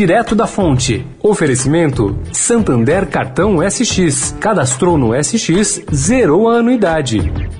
direto da fonte. Oferecimento: Santander Cartão SX. Cadastrou no SX, zerou a anuidade.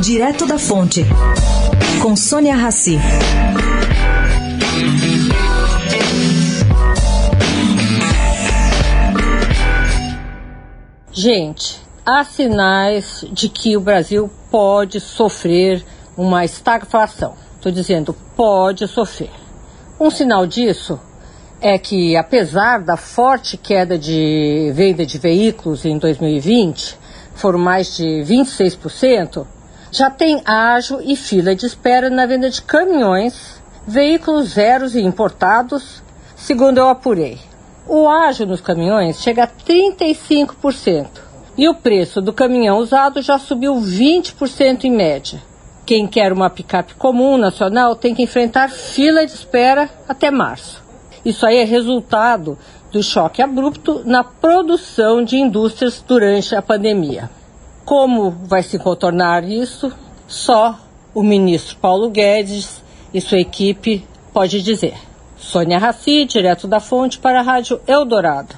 Direto da Fonte, com Sônia Rassi. Gente, há sinais de que o Brasil pode sofrer uma estagflação. Estou dizendo, pode sofrer. Um sinal disso é que, apesar da forte queda de venda de veículos em 2020, foram mais de 26%, já tem ágio e fila de espera na venda de caminhões, veículos zeros e importados, segundo eu apurei. O ágio nos caminhões chega a 35% e o preço do caminhão usado já subiu 20% em média. Quem quer uma picape comum nacional tem que enfrentar fila de espera até março. Isso aí é resultado do choque abrupto na produção de indústrias durante a pandemia. Como vai se contornar isso? Só o ministro Paulo Guedes e sua equipe pode dizer. Sônia Raci, direto da fonte para a Rádio Eldorado.